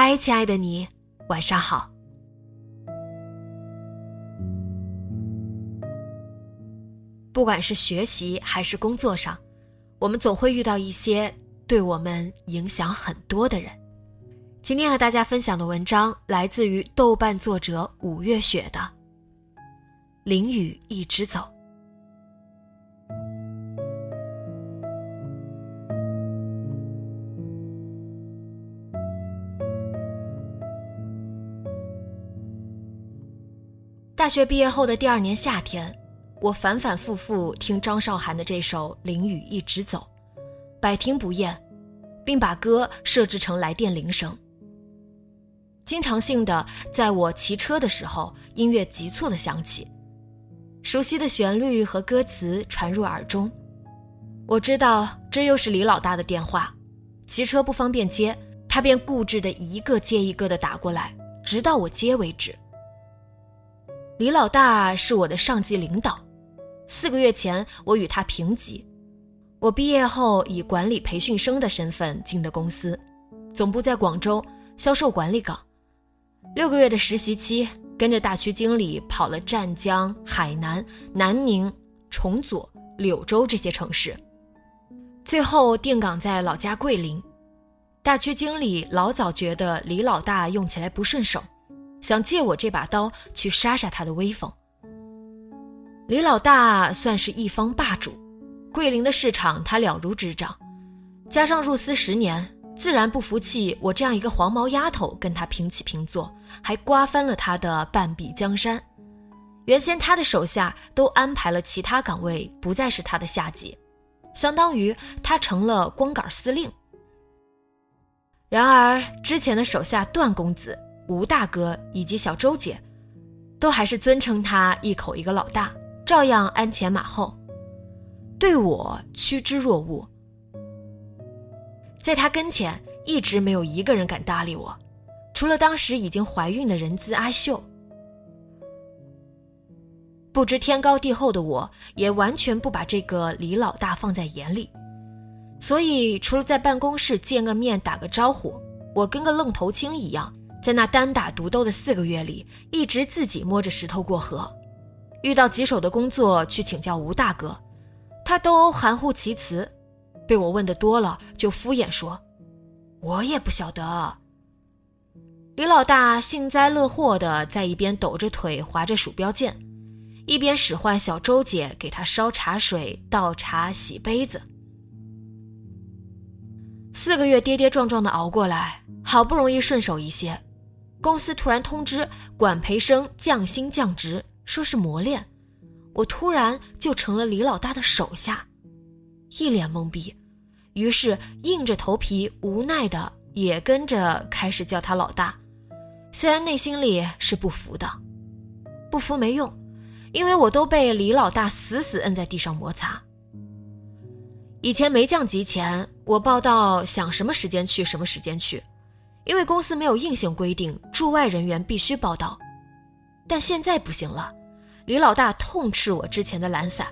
嗨，亲爱的你，晚上好。不管是学习还是工作上，我们总会遇到一些对我们影响很多的人。今天和大家分享的文章来自于豆瓣作者五月雪的《淋雨一直走》。大学毕业后的第二年夏天，我反反复复听张韶涵的这首《淋雨一直走》，百听不厌，并把歌设置成来电铃声。经常性的，在我骑车的时候，音乐急促的响起，熟悉的旋律和歌词传入耳中。我知道这又是李老大的电话，骑车不方便接，他便固执的一个接一个的打过来，直到我接为止。李老大是我的上级领导，四个月前我与他平级。我毕业后以管理培训生的身份进的公司，总部在广州，销售管理岗。六个月的实习期，跟着大区经理跑了湛江、海南、南宁、崇左、柳州这些城市，最后定岗在老家桂林。大区经理老早觉得李老大用起来不顺手。想借我这把刀去杀杀他的威风。李老大算是一方霸主，桂林的市场他了如指掌，加上入司十年，自然不服气我这样一个黄毛丫头跟他平起平坐，还刮翻了他的半壁江山。原先他的手下都安排了其他岗位，不再是他的下级，相当于他成了光杆司令。然而之前的手下段公子。吴大哥以及小周姐，都还是尊称他一口一个老大，照样鞍前马后，对我趋之若鹜。在他跟前，一直没有一个人敢搭理我，除了当时已经怀孕的人资阿秀。不知天高地厚的我，也完全不把这个李老大放在眼里，所以除了在办公室见个面打个招呼，我跟个愣头青一样。在那单打独斗的四个月里，一直自己摸着石头过河，遇到棘手的工作去请教吴大哥，他都含糊其辞；被我问的多了，就敷衍说：“我也不晓得。”李老大幸灾乐祸的在一边抖着腿划着鼠标键，一边使唤小周姐给他烧茶水、倒茶、洗杯子。四个月跌跌撞撞的熬过来，好不容易顺手一些。公司突然通知管培生降薪降职，说是磨练，我突然就成了李老大的手下，一脸懵逼，于是硬着头皮无奈的也跟着开始叫他老大，虽然内心里是不服的，不服没用，因为我都被李老大死死摁在地上摩擦。以前没降级前，我报到想什么时间去什么时间去。因为公司没有硬性规定驻外人员必须报到，但现在不行了。李老大痛斥我之前的懒散，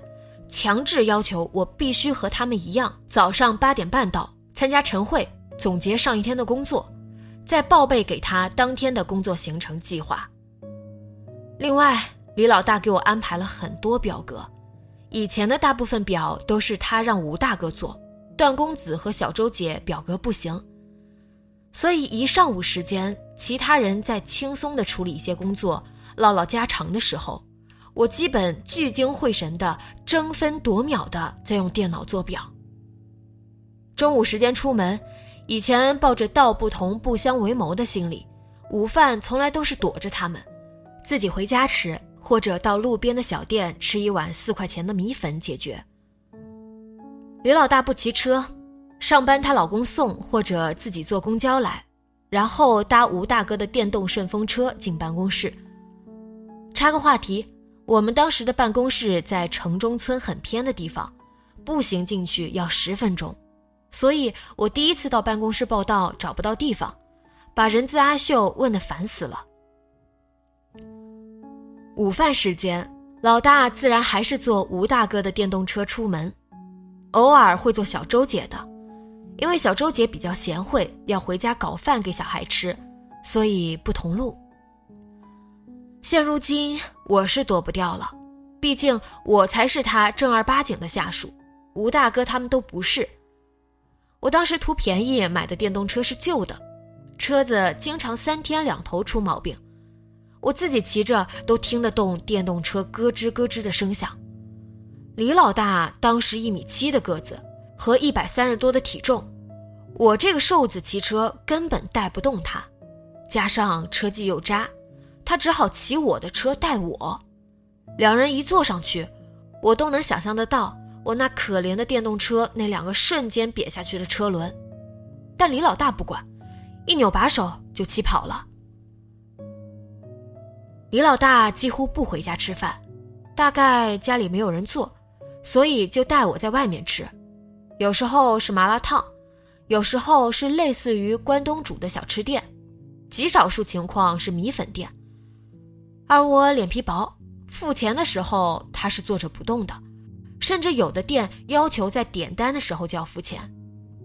强制要求我必须和他们一样，早上八点半到参加晨会，总结上一天的工作，再报备给他当天的工作行程计划。另外，李老大给我安排了很多表格，以前的大部分表都是他让吴大哥做，段公子和小周姐表格不行，所以一上午时间，其他人在轻松的处理一些工作，唠唠家常的时候，我基本聚精会神的争分夺秒的在用电脑做表。中午时间出门，以前抱着道不同不相为谋的心理，午饭从来都是躲着他们，自己回家吃。或者到路边的小店吃一碗四块钱的米粉解决。李老大不骑车，上班她老公送或者自己坐公交来，然后搭吴大哥的电动顺风车进办公室。插个话题，我们当时的办公室在城中村很偏的地方，步行进去要十分钟，所以我第一次到办公室报道找不到地方，把人字阿秀问得烦死了。午饭时间，老大自然还是坐吴大哥的电动车出门，偶尔会坐小周姐的，因为小周姐比较贤惠，要回家搞饭给小孩吃，所以不同路。现如今我是躲不掉了，毕竟我才是他正儿八经的下属，吴大哥他们都不是。我当时图便宜买的电动车是旧的，车子经常三天两头出毛病。我自己骑着都听得动电动车咯吱咯吱的声响。李老大当时一米七的个子和一百三十多的体重，我这个瘦子骑车根本带不动他，加上车技又渣，他只好骑我的车带我。两人一坐上去，我都能想象得到我那可怜的电动车那两个瞬间瘪下去的车轮。但李老大不管，一扭把手就骑跑了。李老大几乎不回家吃饭，大概家里没有人做，所以就带我在外面吃。有时候是麻辣烫，有时候是类似于关东煮的小吃店，极少数情况是米粉店。而我脸皮薄，付钱的时候他是坐着不动的，甚至有的店要求在点单的时候就要付钱，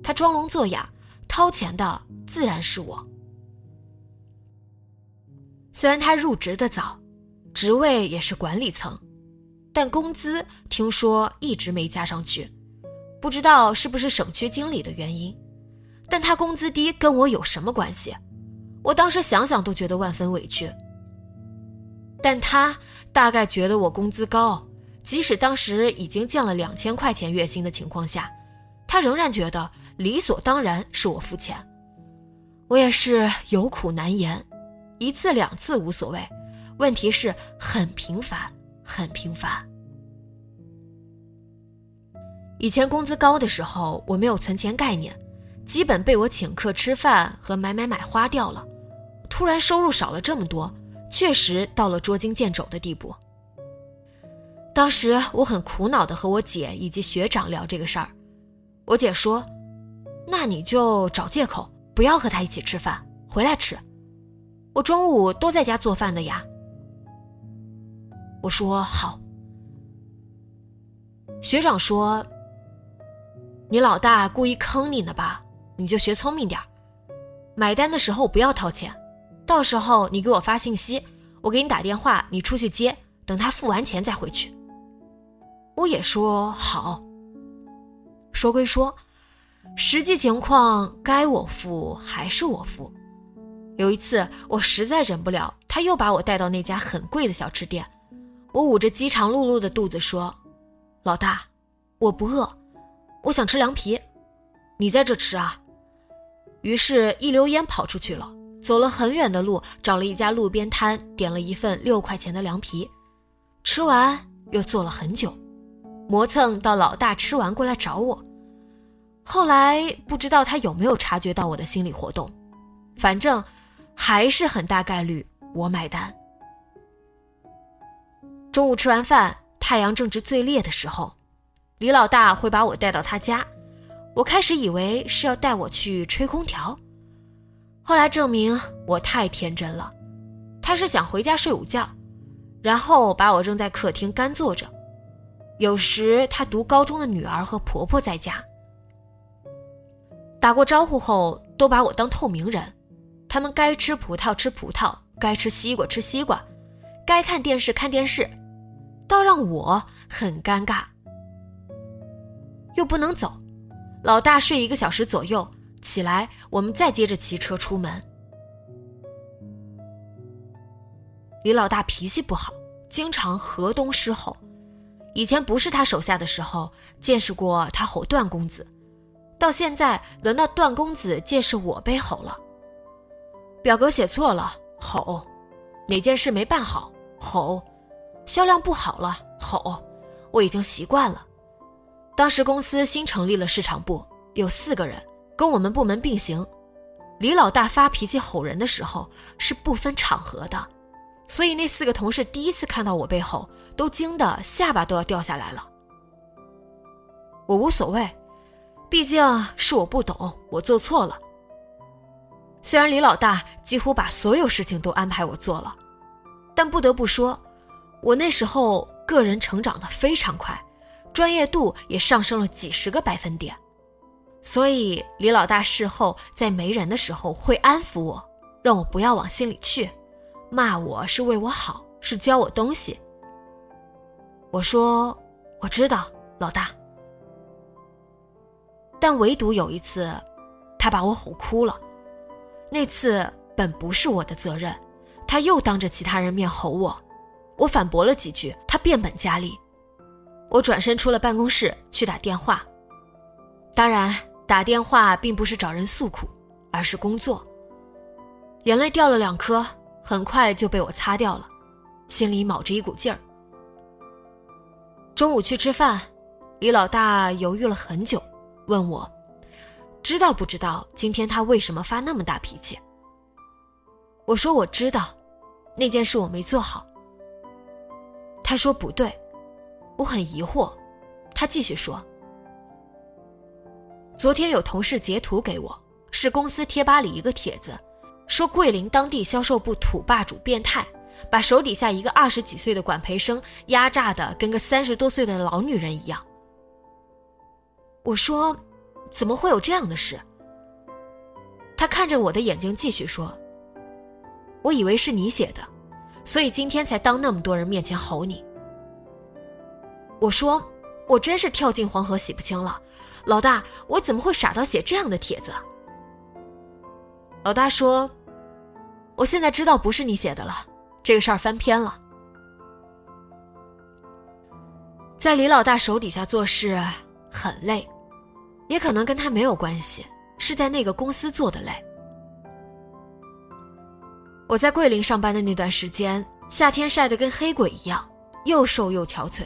他装聋作哑，掏钱的自然是我。虽然他入职的早，职位也是管理层，但工资听说一直没加上去，不知道是不是省区经理的原因。但他工资低跟我有什么关系？我当时想想都觉得万分委屈。但他大概觉得我工资高，即使当时已经降了两千块钱月薪的情况下，他仍然觉得理所当然是我付钱。我也是有苦难言。一次两次无所谓，问题是很频繁，很频繁。以前工资高的时候，我没有存钱概念，基本被我请客吃饭和买买买花掉了。突然收入少了这么多，确实到了捉襟见肘的地步。当时我很苦恼的和我姐以及学长聊这个事儿，我姐说：“那你就找借口，不要和他一起吃饭，回来吃。”我中午都在家做饭的呀。我说好。学长说：“你老大故意坑你呢吧？你就学聪明点儿买单的时候不要掏钱，到时候你给我发信息，我给你打电话，你出去接，等他付完钱再回去。”我也说好。说归说，实际情况该我付还是我付。有一次，我实在忍不了，他又把我带到那家很贵的小吃店。我捂着饥肠辘辘的肚子说：“老大，我不饿，我想吃凉皮，你在这吃啊。”于是，一溜烟跑出去了，走了很远的路，找了一家路边摊，点了一份六块钱的凉皮。吃完又坐了很久，磨蹭到老大吃完过来找我。后来不知道他有没有察觉到我的心理活动，反正。还是很大概率我买单。中午吃完饭，太阳正值最烈的时候，李老大会把我带到他家。我开始以为是要带我去吹空调，后来证明我太天真了，他是想回家睡午觉，然后把我扔在客厅干坐着。有时他读高中的女儿和婆婆在家，打过招呼后都把我当透明人。他们该吃葡萄吃葡萄，该吃西瓜吃西瓜，该看电视看电视，倒让我很尴尬。又不能走，老大睡一个小时左右，起来我们再接着骑车出门。李老大脾气不好，经常河东狮吼。以前不是他手下的时候，见识过他吼段公子，到现在轮到段公子见识我被吼了。表格写错了，吼；哪件事没办好，吼；销量不好了，吼。我已经习惯了。当时公司新成立了市场部，有四个人，跟我们部门并行。李老大发脾气吼人的时候是不分场合的。所以那四个同事第一次看到我背后，都惊得下巴都要掉下来了。我无所谓，毕竟是我不懂，我做错了。虽然李老大几乎把所有事情都安排我做了，但不得不说，我那时候个人成长的非常快，专业度也上升了几十个百分点。所以李老大事后在没人的时候会安抚我，让我不要往心里去。骂我是为我好，是教我东西。我说我知道，老大。但唯独有一次，他把我吼哭了。那次本不是我的责任，他又当着其他人面吼我，我反驳了几句，他变本加厉。我转身出了办公室去打电话，当然打电话并不是找人诉苦，而是工作。眼泪掉了两颗。很快就被我擦掉了，心里卯着一股劲儿。中午去吃饭，李老大犹豫了很久，问我：“知道不知道今天他为什么发那么大脾气？”我说：“我知道，那件事我没做好。”他说：“不对。”我很疑惑，他继续说：“昨天有同事截图给我，是公司贴吧里一个帖子。”说桂林当地销售部土霸主变态，把手底下一个二十几岁的管培生压榨的跟个三十多岁的老女人一样。我说，怎么会有这样的事？他看着我的眼睛继续说：“我以为是你写的，所以今天才当那么多人面前吼你。”我说：“我真是跳进黄河洗不清了，老大，我怎么会傻到写这样的帖子？”老大说。我现在知道不是你写的了，这个事儿翻篇了。在李老大手底下做事很累，也可能跟他没有关系，是在那个公司做的累。我在桂林上班的那段时间，夏天晒得跟黑鬼一样，又瘦又憔悴，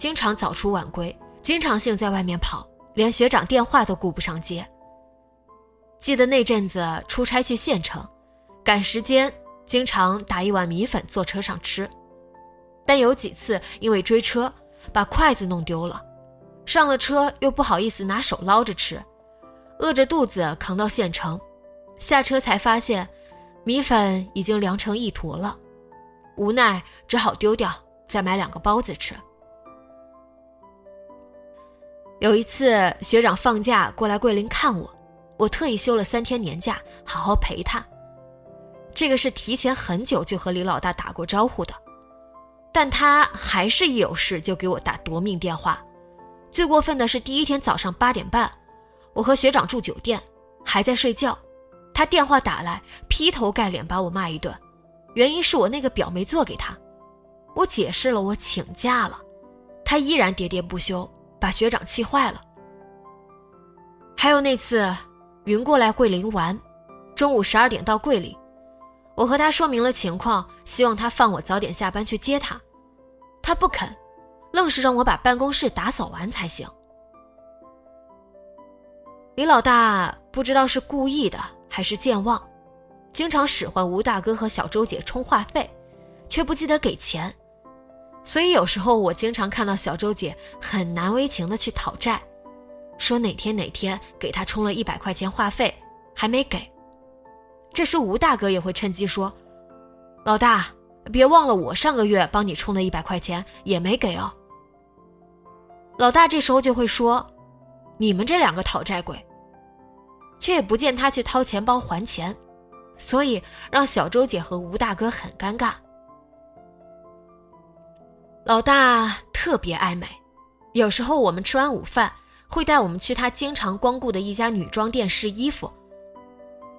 经常早出晚归，经常性在外面跑，连学长电话都顾不上接。记得那阵子出差去县城。赶时间，经常打一碗米粉坐车上吃，但有几次因为追车把筷子弄丢了，上了车又不好意思拿手捞着吃，饿着肚子扛到县城，下车才发现米粉已经凉成一坨了，无奈只好丢掉，再买两个包子吃。有一次学长放假过来桂林看我，我特意休了三天年假，好好陪他。这个是提前很久就和李老大打过招呼的，但他还是一有事就给我打夺命电话。最过分的是第一天早上八点半，我和学长住酒店，还在睡觉，他电话打来，劈头盖脸把我骂一顿，原因是我那个表没做给他。我解释了我请假了，他依然喋喋不休，把学长气坏了。还有那次云过来桂林玩，中午十二点到桂林。我和他说明了情况，希望他放我早点下班去接他，他不肯，愣是让我把办公室打扫完才行。李老大不知道是故意的还是健忘，经常使唤吴大哥和小周姐充话费，却不记得给钱，所以有时候我经常看到小周姐很难为情的去讨债，说哪天哪天给她充了一百块钱话费，还没给。这时，吴大哥也会趁机说：“老大，别忘了我上个月帮你充的一百块钱也没给哦。”老大这时候就会说：“你们这两个讨债鬼。”却也不见他去掏钱包还钱，所以让小周姐和吴大哥很尴尬。老大特别爱美，有时候我们吃完午饭会带我们去他经常光顾的一家女装店试衣服。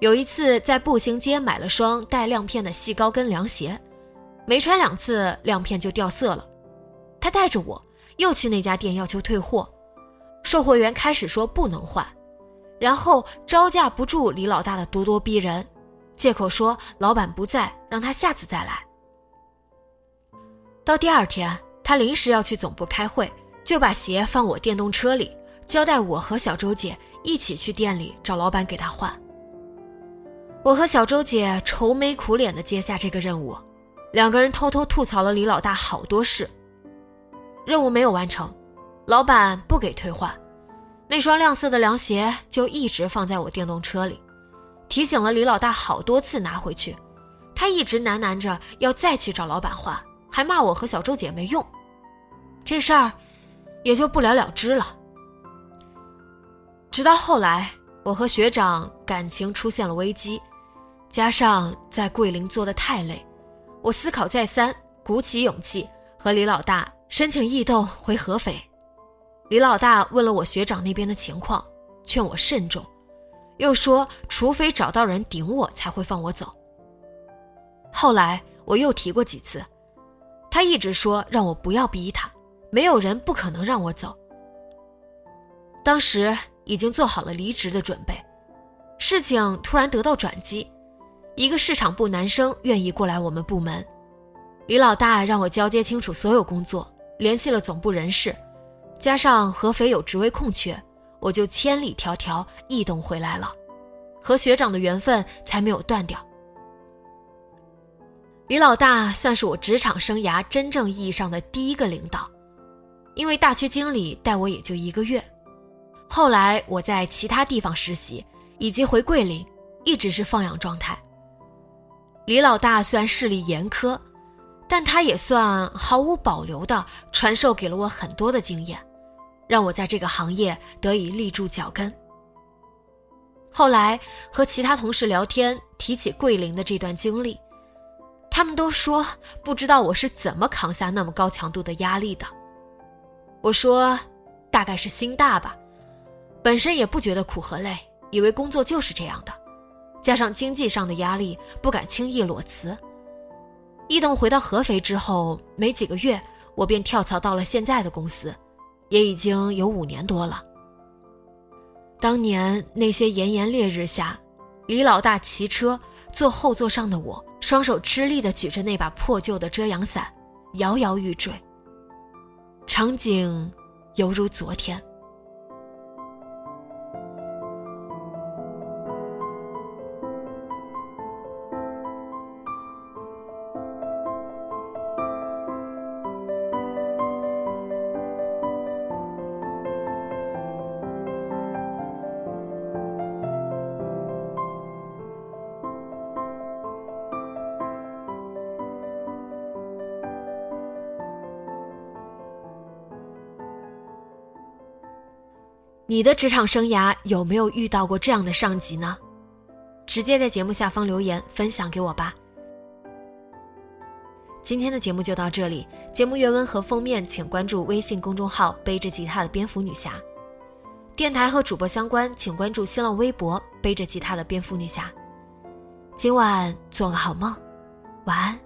有一次在步行街买了双带亮片的细高跟凉鞋，没穿两次亮片就掉色了。他带着我又去那家店要求退货，售货员开始说不能换，然后招架不住李老大的咄咄逼人，借口说老板不在，让他下次再来。到第二天，他临时要去总部开会，就把鞋放我电动车里，交代我和小周姐一起去店里找老板给他换。我和小周姐愁眉苦脸地接下这个任务，两个人偷偷吐槽了李老大好多事。任务没有完成，老板不给退换，那双亮色的凉鞋就一直放在我电动车里，提醒了李老大好多次拿回去，他一直喃喃着要再去找老板换。还骂我和小周姐没用，这事儿也就不了了之了。直到后来，我和学长感情出现了危机，加上在桂林做的太累，我思考再三，鼓起勇气和李老大申请异动回合肥。李老大问了我学长那边的情况，劝我慎重，又说除非找到人顶我，才会放我走。后来我又提过几次。他一直说让我不要逼他，没有人不可能让我走。当时已经做好了离职的准备，事情突然得到转机，一个市场部男生愿意过来我们部门，李老大让我交接清楚所有工作，联系了总部人事，加上合肥有职位空缺，我就千里迢迢异动回来了，和学长的缘分才没有断掉。李老大算是我职场生涯真正意义上的第一个领导，因为大区经理带我也就一个月，后来我在其他地方实习，以及回桂林，一直是放养状态。李老大虽然势力严苛，但他也算毫无保留的传授给了我很多的经验，让我在这个行业得以立住脚跟。后来和其他同事聊天，提起桂林的这段经历。他们都说不知道我是怎么扛下那么高强度的压力的。我说，大概是心大吧，本身也不觉得苦和累，以为工作就是这样的，加上经济上的压力，不敢轻易裸辞。异动回到合肥之后，没几个月，我便跳槽到了现在的公司，也已经有五年多了。当年那些炎炎烈日下，李老大骑车，坐后座上的我。双手吃力地举着那把破旧的遮阳伞，摇摇欲坠。场景犹如昨天。你的职场生涯有没有遇到过这样的上级呢？直接在节目下方留言分享给我吧。今天的节目就到这里，节目原文和封面请关注微信公众号“背着吉他的蝙蝠女侠”，电台和主播相关请关注新浪微博“背着吉他的蝙蝠女侠”。今晚做个好梦，晚安。